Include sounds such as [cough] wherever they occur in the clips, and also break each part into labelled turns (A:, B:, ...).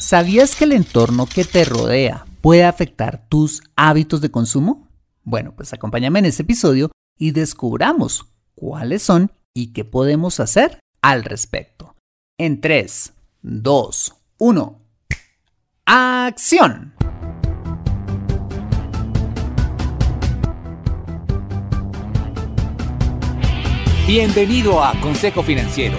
A: ¿Sabías que el entorno que te rodea puede afectar tus hábitos de consumo? Bueno, pues acompáñame en este episodio y descubramos cuáles son y qué podemos hacer al respecto. En 3, 2, 1. ¡Acción!
B: Bienvenido a Consejo Financiero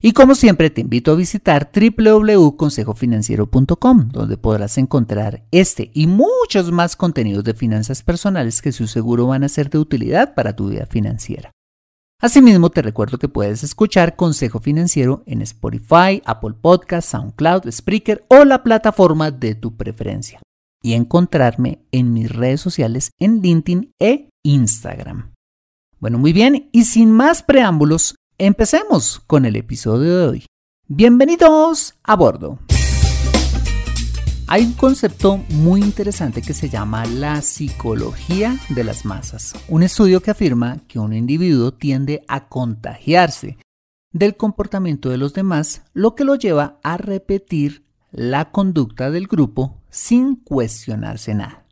A: Y como siempre te invito a visitar www.consejofinanciero.com, donde podrás encontrar este y muchos más contenidos de finanzas personales que su seguro van a ser de utilidad para tu vida financiera. Asimismo, te recuerdo que puedes escuchar Consejo Financiero en Spotify, Apple Podcasts, SoundCloud, Spreaker o la plataforma de tu preferencia. Y encontrarme en mis redes sociales en LinkedIn e Instagram. Bueno, muy bien, y sin más preámbulos, Empecemos con el episodio de hoy. Bienvenidos a bordo. Hay un concepto muy interesante que se llama la psicología de las masas, un estudio que afirma que un individuo tiende a contagiarse del comportamiento de los demás, lo que lo lleva a repetir la conducta del grupo sin cuestionarse nada.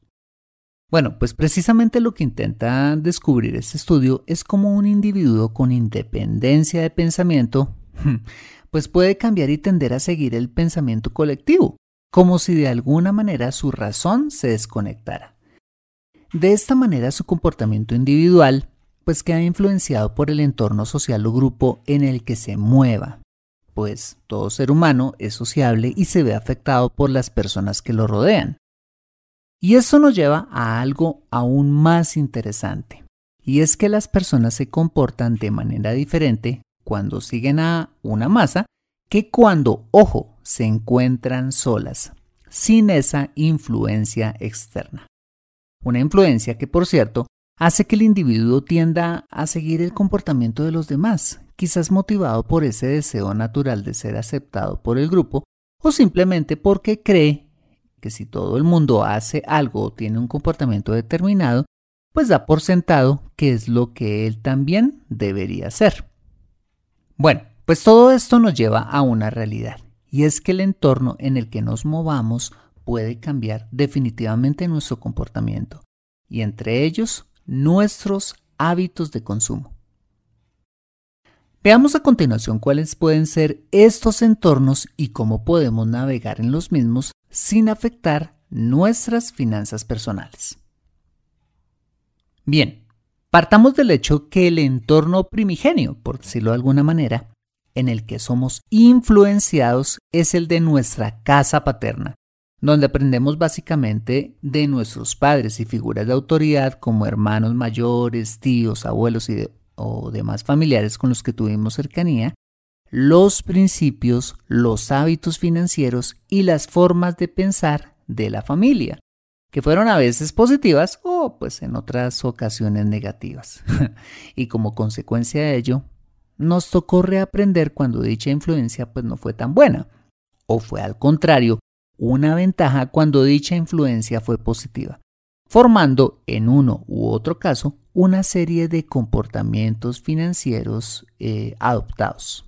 A: Bueno, pues precisamente lo que intenta descubrir este estudio es cómo un individuo con independencia de pensamiento [laughs] pues puede cambiar y tender a seguir el pensamiento colectivo, como si de alguna manera su razón se desconectara. De esta manera su comportamiento individual pues queda influenciado por el entorno social o grupo en el que se mueva, pues todo ser humano es sociable y se ve afectado por las personas que lo rodean. Y eso nos lleva a algo aún más interesante. Y es que las personas se comportan de manera diferente cuando siguen a una masa que cuando, ojo, se encuentran solas, sin esa influencia externa. Una influencia que, por cierto, hace que el individuo tienda a seguir el comportamiento de los demás, quizás motivado por ese deseo natural de ser aceptado por el grupo o simplemente porque cree que si todo el mundo hace algo o tiene un comportamiento determinado, pues da por sentado que es lo que él también debería hacer. Bueno, pues todo esto nos lleva a una realidad, y es que el entorno en el que nos movamos puede cambiar definitivamente nuestro comportamiento, y entre ellos nuestros hábitos de consumo. Veamos a continuación cuáles pueden ser estos entornos y cómo podemos navegar en los mismos sin afectar nuestras finanzas personales. Bien, partamos del hecho que el entorno primigenio, por decirlo de alguna manera, en el que somos influenciados es el de nuestra casa paterna, donde aprendemos básicamente de nuestros padres y figuras de autoridad como hermanos mayores, tíos, abuelos y o demás familiares con los que tuvimos cercanía, los principios, los hábitos financieros y las formas de pensar de la familia, que fueron a veces positivas o pues en otras ocasiones negativas. [laughs] y como consecuencia de ello, nos tocó reaprender cuando dicha influencia pues no fue tan buena, o fue al contrario, una ventaja cuando dicha influencia fue positiva. formando en uno u otro caso una serie de comportamientos financieros eh, adoptados.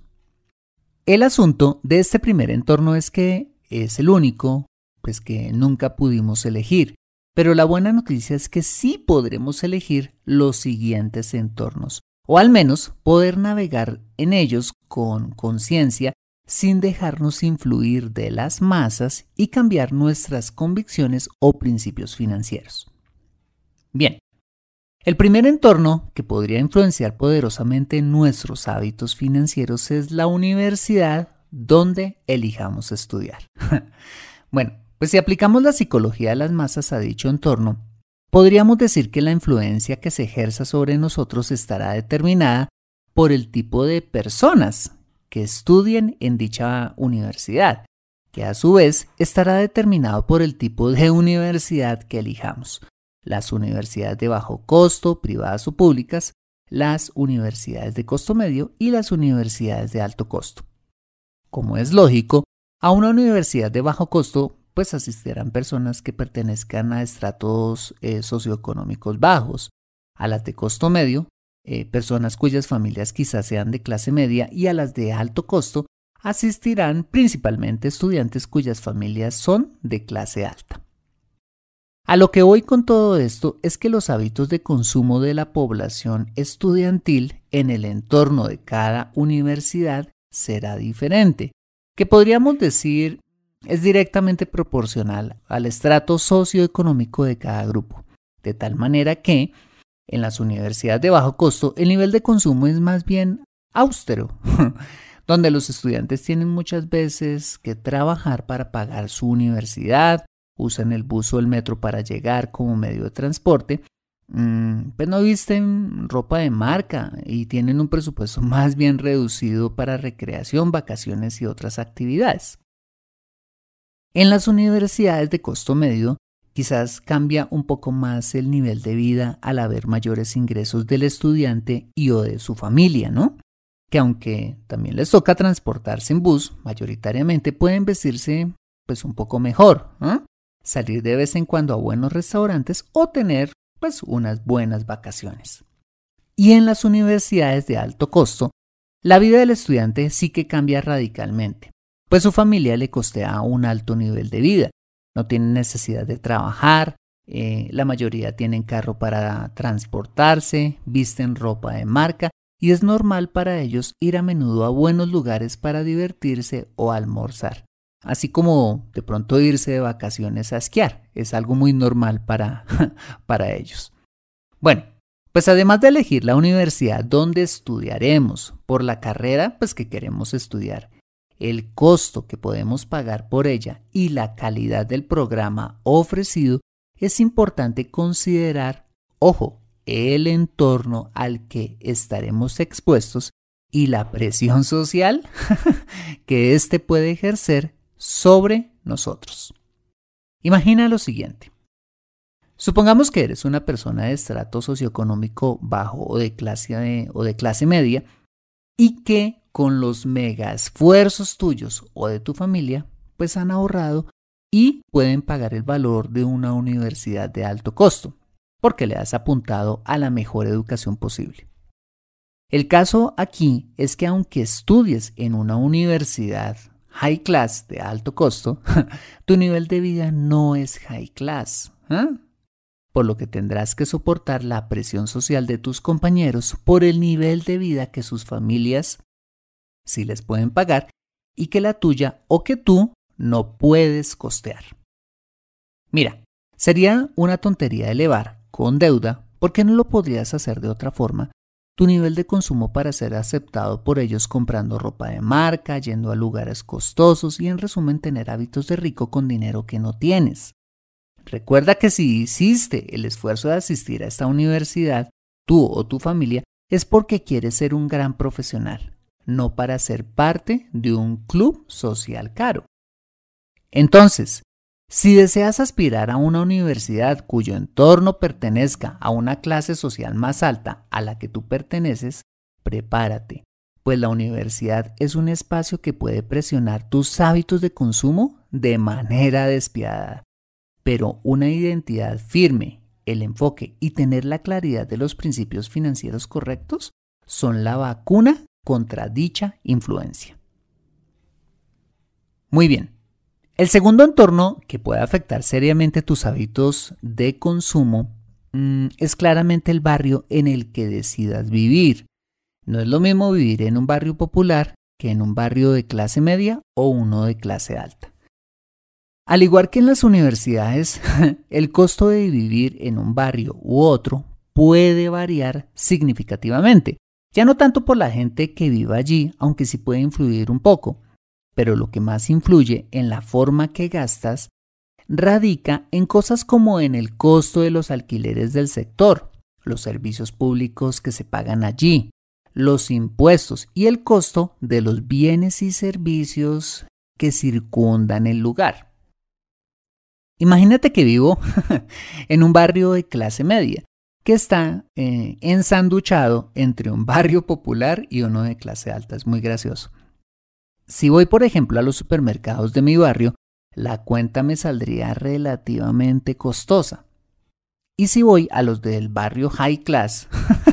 A: El asunto de este primer entorno es que es el único, pues que nunca pudimos elegir, pero la buena noticia es que sí podremos elegir los siguientes entornos, o al menos poder navegar en ellos con conciencia sin dejarnos influir de las masas y cambiar nuestras convicciones o principios financieros. Bien, el primer entorno que podría influenciar poderosamente nuestros hábitos financieros es la universidad donde elijamos estudiar. [laughs] bueno, pues si aplicamos la psicología de las masas a dicho entorno, podríamos decir que la influencia que se ejerza sobre nosotros estará determinada por el tipo de personas que estudien en dicha universidad, que a su vez estará determinado por el tipo de universidad que elijamos las universidades de bajo costo, privadas o públicas, las universidades de costo medio y las universidades de alto costo. Como es lógico, a una universidad de bajo costo pues asistirán personas que pertenezcan a estratos eh, socioeconómicos bajos, a las de costo medio, eh, personas cuyas familias quizás sean de clase media y a las de alto costo asistirán principalmente estudiantes cuyas familias son de clase alta. A lo que voy con todo esto es que los hábitos de consumo de la población estudiantil en el entorno de cada universidad será diferente, que podríamos decir es directamente proporcional al estrato socioeconómico de cada grupo, de tal manera que en las universidades de bajo costo el nivel de consumo es más bien austero, [laughs] donde los estudiantes tienen muchas veces que trabajar para pagar su universidad, usan el bus o el metro para llegar como medio de transporte, mm, pues no visten ropa de marca y tienen un presupuesto [laughs] más bien reducido para recreación, vacaciones y otras actividades. En las universidades de costo medio, quizás cambia un poco más el nivel de vida al haber mayores ingresos del estudiante y o de su familia, ¿no? Que aunque también les toca transportarse en bus, mayoritariamente pueden vestirse pues un poco mejor, ¿no? Salir de vez en cuando a buenos restaurantes o tener pues unas buenas vacaciones. Y en las universidades de alto costo, la vida del estudiante sí que cambia radicalmente, pues su familia le costea un alto nivel de vida, no tienen necesidad de trabajar, eh, la mayoría tienen carro para transportarse, visten ropa de marca y es normal para ellos ir a menudo a buenos lugares para divertirse o almorzar así como de pronto irse de vacaciones a esquiar. Es algo muy normal para, [laughs] para ellos. Bueno, pues además de elegir la universidad donde estudiaremos por la carrera pues que queremos estudiar, el costo que podemos pagar por ella y la calidad del programa ofrecido, es importante considerar, ojo, el entorno al que estaremos expuestos y la presión social [laughs] que éste puede ejercer sobre nosotros. Imagina lo siguiente. Supongamos que eres una persona de estrato socioeconómico bajo o de clase, o de clase media y que con los mega esfuerzos tuyos o de tu familia pues han ahorrado y pueden pagar el valor de una universidad de alto costo porque le has apuntado a la mejor educación posible. El caso aquí es que aunque estudies en una universidad high class de alto costo, [laughs] tu nivel de vida no es high class. ¿ah? Por lo que tendrás que soportar la presión social de tus compañeros por el nivel de vida que sus familias sí les pueden pagar y que la tuya o que tú no puedes costear. Mira, sería una tontería elevar con deuda, porque no lo podrías hacer de otra forma, tu nivel de consumo para ser aceptado por ellos comprando ropa de marca, yendo a lugares costosos y en resumen tener hábitos de rico con dinero que no tienes. Recuerda que si hiciste el esfuerzo de asistir a esta universidad, tú o tu familia, es porque quieres ser un gran profesional, no para ser parte de un club social caro. Entonces, si deseas aspirar a una universidad cuyo entorno pertenezca a una clase social más alta a la que tú perteneces, prepárate, pues la universidad es un espacio que puede presionar tus hábitos de consumo de manera despiadada. Pero una identidad firme el enfoque y tener la claridad de los principios financieros correctos son la vacuna contra dicha influencia. Muy bien. El segundo entorno que puede afectar seriamente tus hábitos de consumo mm, es claramente el barrio en el que decidas vivir. No es lo mismo vivir en un barrio popular que en un barrio de clase media o uno de clase alta. Al igual que en las universidades, [laughs] el costo de vivir en un barrio u otro puede variar significativamente. Ya no tanto por la gente que vive allí, aunque sí puede influir un poco, pero lo que más influye en la forma que gastas radica en cosas como en el costo de los alquileres del sector, los servicios públicos que se pagan allí, los impuestos y el costo de los bienes y servicios que circundan el lugar. Imagínate que vivo [laughs] en un barrio de clase media que está eh, ensanduchado entre un barrio popular y uno de clase alta. Es muy gracioso. Si voy, por ejemplo, a los supermercados de mi barrio, la cuenta me saldría relativamente costosa. Y si voy a los del barrio high class,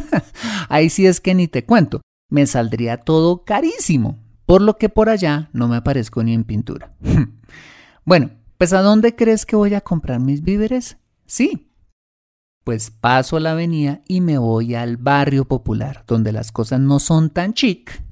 A: [laughs] ahí sí es que ni te cuento, me saldría todo carísimo, por lo que por allá no me aparezco ni en pintura. [laughs] bueno, pues ¿a dónde crees que voy a comprar mis víveres? Sí. Pues paso a la avenida y me voy al barrio popular, donde las cosas no son tan chic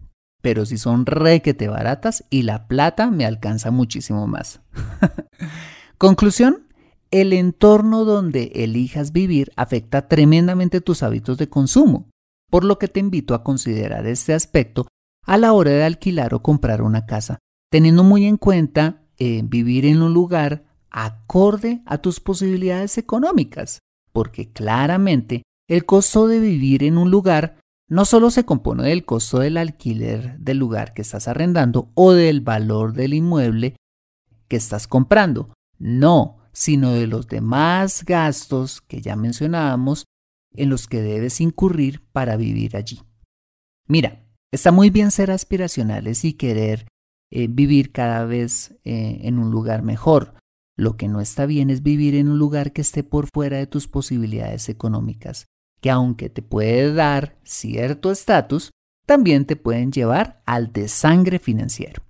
A: pero si son requete baratas y la plata me alcanza muchísimo más. [laughs] Conclusión, el entorno donde elijas vivir afecta tremendamente tus hábitos de consumo, por lo que te invito a considerar este aspecto a la hora de alquilar o comprar una casa, teniendo muy en cuenta eh, vivir en un lugar acorde a tus posibilidades económicas, porque claramente el costo de vivir en un lugar no solo se compone del costo del alquiler del lugar que estás arrendando o del valor del inmueble que estás comprando, no, sino de los demás gastos que ya mencionábamos en los que debes incurrir para vivir allí. Mira, está muy bien ser aspiracionales y querer eh, vivir cada vez eh, en un lugar mejor. Lo que no está bien es vivir en un lugar que esté por fuera de tus posibilidades económicas que aunque te puede dar cierto estatus, también te pueden llevar al desangre financiero.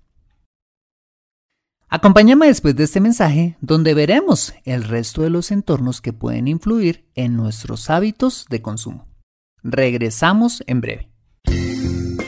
A: Acompáñame después de este mensaje donde veremos el resto de los entornos que pueden influir en nuestros hábitos de consumo. Regresamos en breve.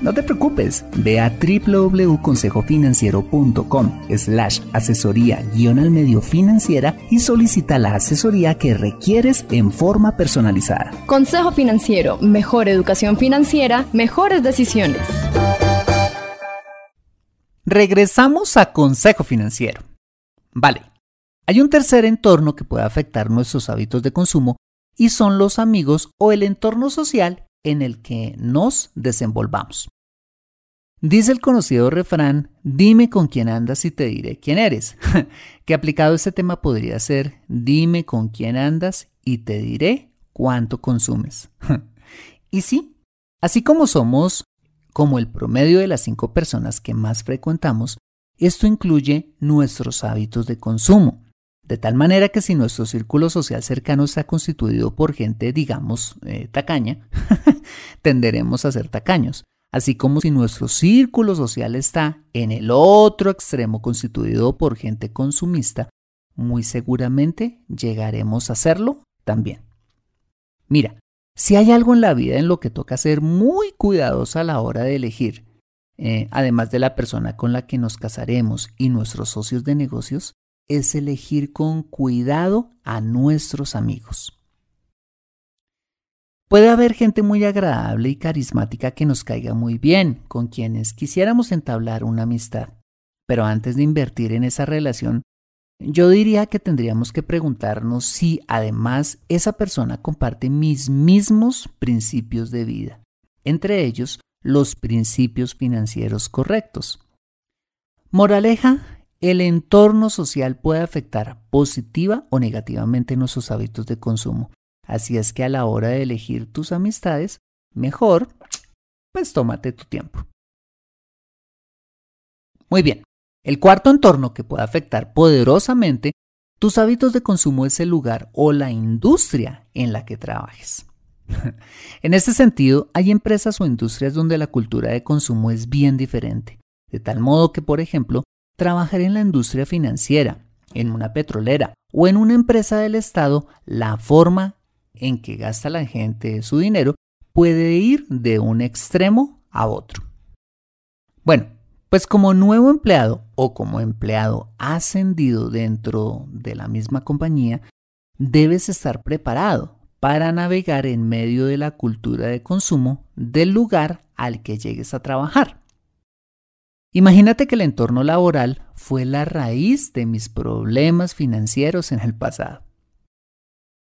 A: no te preocupes, ve a www.consejofinanciero.com slash asesoría guion al medio financiera y solicita la asesoría que requieres en forma personalizada.
C: Consejo Financiero, mejor educación financiera, mejores decisiones.
A: Regresamos a Consejo Financiero. Vale, hay un tercer entorno que puede afectar nuestros hábitos de consumo y son los amigos o el entorno social en el que nos desenvolvamos. Dice el conocido refrán, dime con quién andas y te diré quién eres, [laughs] que aplicado a este tema podría ser, dime con quién andas y te diré cuánto consumes. [laughs] y sí, así como somos como el promedio de las cinco personas que más frecuentamos, esto incluye nuestros hábitos de consumo. De tal manera que si nuestro círculo social cercano está constituido por gente, digamos, eh, tacaña, [laughs] tenderemos a ser tacaños. Así como si nuestro círculo social está en el otro extremo constituido por gente consumista, muy seguramente llegaremos a hacerlo también. Mira, si hay algo en la vida en lo que toca ser muy cuidadosa a la hora de elegir, eh, además de la persona con la que nos casaremos y nuestros socios de negocios, es elegir con cuidado a nuestros amigos. Puede haber gente muy agradable y carismática que nos caiga muy bien, con quienes quisiéramos entablar una amistad. Pero antes de invertir en esa relación, yo diría que tendríamos que preguntarnos si además esa persona comparte mis mismos principios de vida, entre ellos los principios financieros correctos. Moraleja, el entorno social puede afectar positiva o negativamente nuestros hábitos de consumo. Así es que a la hora de elegir tus amistades, mejor, pues tómate tu tiempo. Muy bien, el cuarto entorno que puede afectar poderosamente tus hábitos de consumo es el lugar o la industria en la que trabajes. [laughs] en este sentido, hay empresas o industrias donde la cultura de consumo es bien diferente, de tal modo que, por ejemplo, trabajar en la industria financiera, en una petrolera o en una empresa del Estado, la forma en que gasta la gente su dinero puede ir de un extremo a otro. Bueno, pues como nuevo empleado o como empleado ascendido dentro de la misma compañía, debes estar preparado para navegar en medio de la cultura de consumo del lugar al que llegues a trabajar. Imagínate que el entorno laboral fue la raíz de mis problemas financieros en el pasado.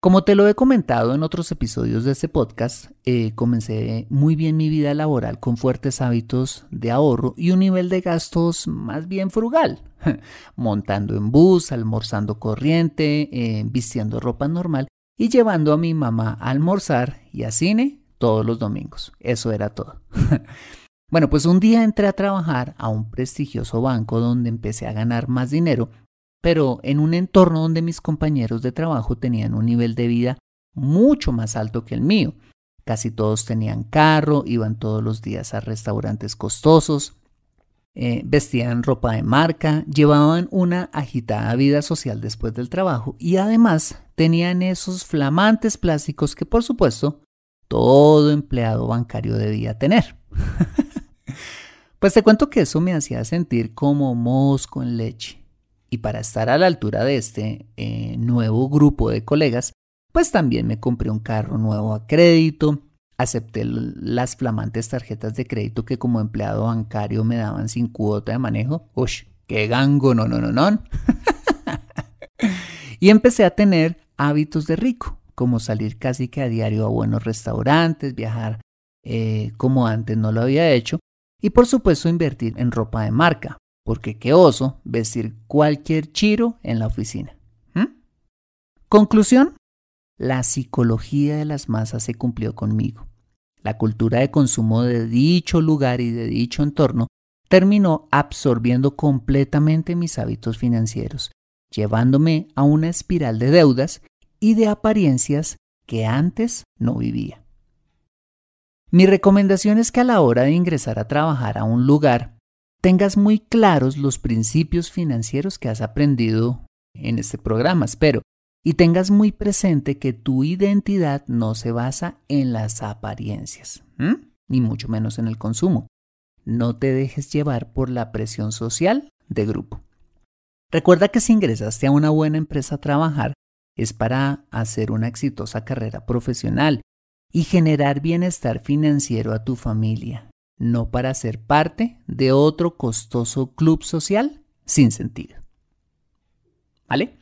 A: Como te lo he comentado en otros episodios de este podcast, eh, comencé muy bien mi vida laboral con fuertes hábitos de ahorro y un nivel de gastos más bien frugal, [laughs] montando en bus, almorzando corriente, eh, vistiendo ropa normal y llevando a mi mamá a almorzar y a cine todos los domingos. Eso era todo. [laughs] bueno, pues un día entré a trabajar a un prestigioso banco donde empecé a ganar más dinero pero en un entorno donde mis compañeros de trabajo tenían un nivel de vida mucho más alto que el mío. Casi todos tenían carro, iban todos los días a restaurantes costosos, eh, vestían ropa de marca, llevaban una agitada vida social después del trabajo y además tenían esos flamantes plásticos que por supuesto todo empleado bancario debía tener. [laughs] pues te cuento que eso me hacía sentir como mosco en leche. Y para estar a la altura de este eh, nuevo grupo de colegas, pues también me compré un carro nuevo a crédito, acepté las flamantes tarjetas de crédito que como empleado bancario me daban sin cuota de manejo. ¡Ush! ¡Qué gango! No, no, no, no. [laughs] y empecé a tener hábitos de rico, como salir casi que a diario a buenos restaurantes, viajar eh, como antes no lo había hecho, y por supuesto invertir en ropa de marca, porque qué oso vestir cualquier chiro en la oficina. Conclusión, la psicología de las masas se cumplió conmigo. La cultura de consumo de dicho lugar y de dicho entorno terminó absorbiendo completamente mis hábitos financieros, llevándome a una espiral de deudas y de apariencias que antes no vivía. Mi recomendación es que a la hora de ingresar a trabajar a un lugar tengas muy claros los principios financieros que has aprendido en este programa, espero, y tengas muy presente que tu identidad no se basa en las apariencias, ni mucho menos en el consumo. No te dejes llevar por la presión social de grupo. Recuerda que si ingresaste a una buena empresa a trabajar, es para hacer una exitosa carrera profesional y generar bienestar financiero a tu familia, no para ser parte de otro costoso club social sin sentido. ¿Vale?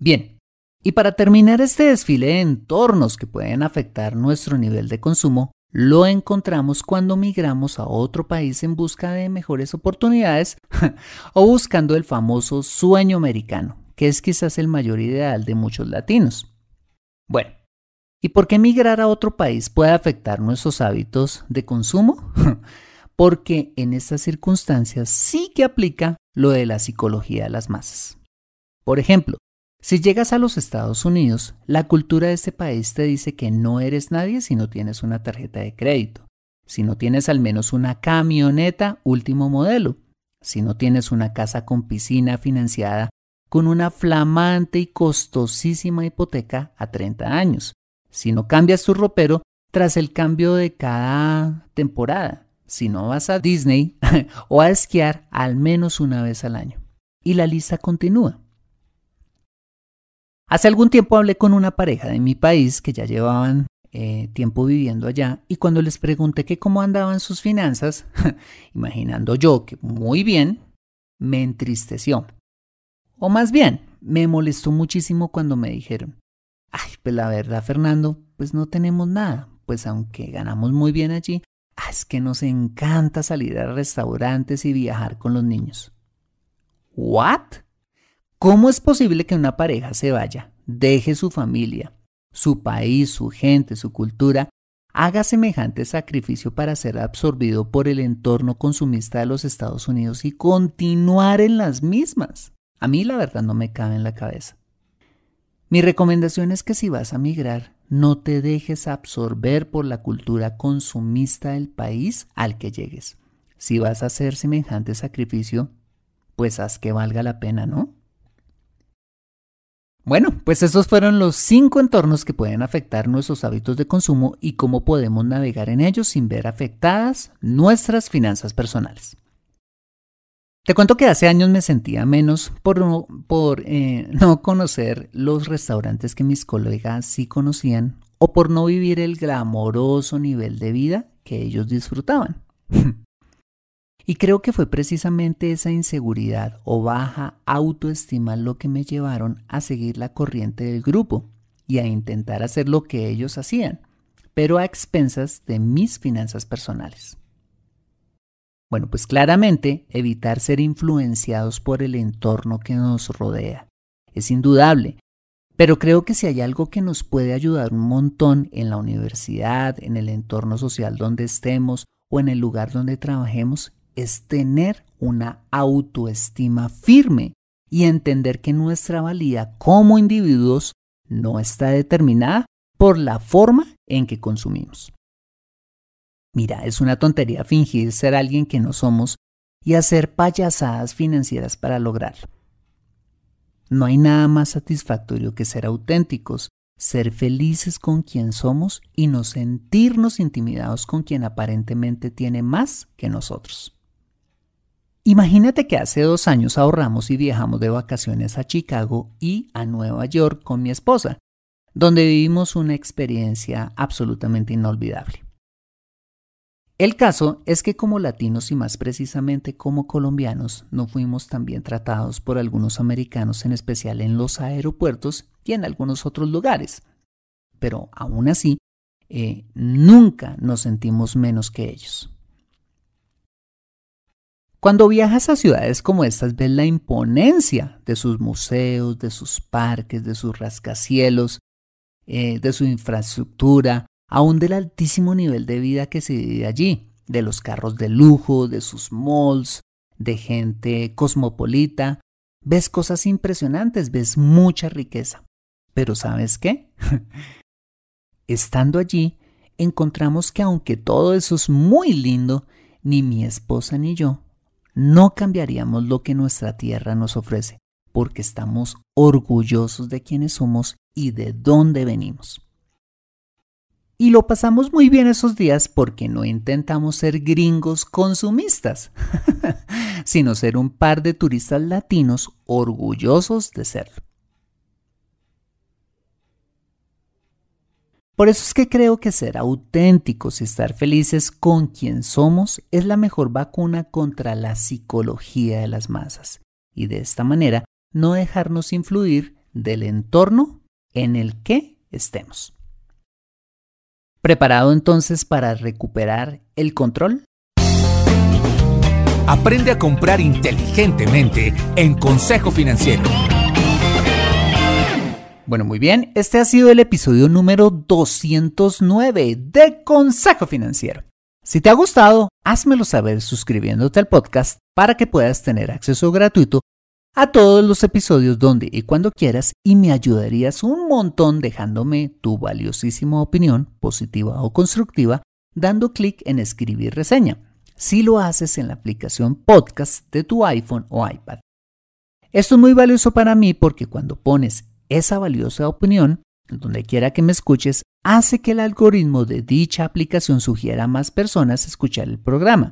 A: Bien, y para terminar este desfile de entornos que pueden afectar nuestro nivel de consumo, lo encontramos cuando migramos a otro país en busca de mejores oportunidades [laughs] o buscando el famoso sueño americano, que es quizás el mayor ideal de muchos latinos. Bueno, ¿Y por qué migrar a otro país puede afectar nuestros hábitos de consumo? [laughs] Porque en estas circunstancias sí que aplica lo de la psicología de las masas. Por ejemplo, si llegas a los Estados Unidos, la cultura de este país te dice que no eres nadie si no tienes una tarjeta de crédito, si no tienes al menos una camioneta último modelo, si no tienes una casa con piscina financiada con una flamante y costosísima hipoteca a 30 años, si no cambias tu ropero tras el cambio de cada temporada, si no vas a Disney [laughs] o a esquiar al menos una vez al año. Y la lista continúa. Hace algún tiempo hablé con una pareja de mi país que ya llevaban eh, tiempo viviendo allá y cuando les pregunté que cómo andaban sus finanzas, [laughs] imaginando yo que muy bien, me entristeció. O más bien, me molestó muchísimo cuando me dijeron, Ay, pues la verdad, Fernando, pues no tenemos nada. Pues aunque ganamos muy bien allí, Ah, es que nos encanta salir a restaurantes y viajar con los niños. ¿What? ¿Cómo es posible que una pareja se vaya, deje su familia, su país, su gente, su cultura, haga semejante sacrificio para ser absorbido por el entorno consumista de los Estados Unidos y continuar en las mismas? A mí la verdad no me cabe en la cabeza. Mi recomendación es que si vas a migrar, no te dejes absorber por la cultura consumista del país al que llegues. Si vas a hacer semejante sacrificio, pues haz que valga la pena, ¿no? Bueno, pues estos fueron los cinco entornos que pueden afectar nuestros hábitos de consumo y cómo podemos navegar en ellos sin ver afectadas nuestras finanzas personales. Te cuento que hace años me sentía menos por, eh, [laughs] no conocer los restaurantes que mis colegas sí conocían o por no vivir el glamoroso nivel de vida que ellos disfrutaban. [laughs] Y creo que fue precisamente esa inseguridad o baja autoestima lo que me llevaron a seguir la corriente del grupo y a intentar hacer lo que ellos hacían, pero a expensas de mis finanzas personales. Bueno, pues claramente evitar ser influenciados por el entorno que nos rodea es indudable, pero creo que si hay algo que nos puede ayudar un montón en la universidad, en el entorno social donde estemos o en el lugar donde trabajemos, es tener una autoestima firme y entender que nuestra valía como individuos no está determinada por la forma en que consumimos. Mira, es una tontería fingir ser alguien que no somos y hacer payasadas financieras para lograrlo. No hay nada más satisfactorio que ser auténticos, ser felices con quien somos y no sentirnos intimidados con quien aparentemente tiene más que nosotros. Imagínate que hace dos años ahorramos y viajamos de vacaciones a Chicago y a Nueva York con mi esposa, donde vivimos una experiencia absolutamente inolvidable. El caso es que como latinos y más precisamente como colombianos no fuimos tan bien tratados por algunos americanos, en especial en los aeropuertos y en algunos otros lugares. Pero aún así, eh, nunca nos sentimos menos que ellos. Cuando viajas a ciudades como estas ves la imponencia de sus museos, de sus parques, de sus rascacielos, eh, de su infraestructura, aún del altísimo nivel de vida que se vive allí, de los carros de lujo, de sus malls, de gente cosmopolita. Ves cosas impresionantes, ves mucha riqueza. Pero ¿sabes qué? [laughs] Estando allí, encontramos que aunque todo eso es muy lindo, ni mi esposa ni yo no cambiaríamos lo que nuestra tierra nos ofrece, porque estamos orgullosos de quienes somos y de dónde venimos. Y lo pasamos muy bien esos días porque no intentamos ser gringos consumistas, [laughs] sino ser un par de turistas latinos orgullosos de serlo. Por eso es que creo que ser auténticos y estar felices con quien somos es la mejor vacuna contra la psicología de las masas y de esta manera no dejarnos influir del entorno en el que estemos. ¿Preparado entonces para recuperar el control?
B: Aprende a comprar inteligentemente en Consejo Financiero.
A: Bueno, muy bien, este ha sido el episodio número 209 de Consejo Financiero. Si te ha gustado, házmelo saber suscribiéndote al podcast para que puedas tener acceso gratuito a todos los episodios donde y cuando quieras y me ayudarías un montón dejándome tu valiosísima opinión, positiva o constructiva, dando clic en escribir reseña, si lo haces en la aplicación podcast de tu iPhone o iPad. Esto es muy valioso para mí porque cuando pones esa valiosa opinión, donde quiera que me escuches, hace que el algoritmo de dicha aplicación sugiera a más personas escuchar el programa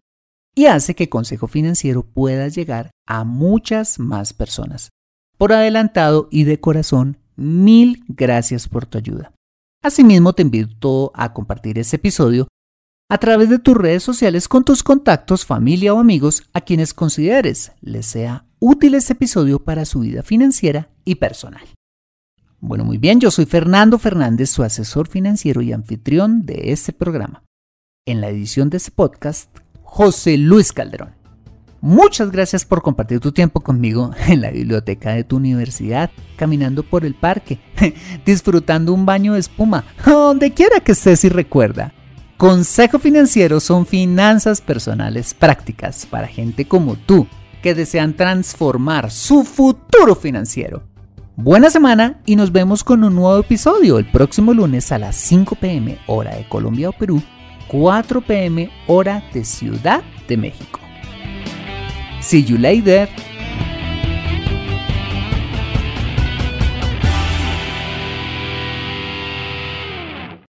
A: y hace que Consejo Financiero pueda llegar a muchas más personas. Por adelantado y de corazón, mil gracias por tu ayuda. Asimismo, te invito a compartir este episodio a través de tus redes sociales con tus contactos, familia o amigos a quienes consideres les sea útil este episodio para su vida financiera y personal. Bueno, muy bien, yo soy Fernando Fernández, su asesor financiero y anfitrión de este programa. En la edición de este podcast, José Luis Calderón. Muchas gracias por compartir tu tiempo conmigo en la biblioteca de tu universidad, caminando por el parque, [laughs] disfrutando un baño de espuma, [laughs] donde quiera que estés y recuerda. Consejo Financiero son finanzas personales prácticas para gente como tú que desean transformar su futuro financiero. Buena semana y nos vemos con un nuevo episodio el próximo lunes a las 5 pm hora de Colombia o Perú, 4 pm hora de Ciudad de México. See you later.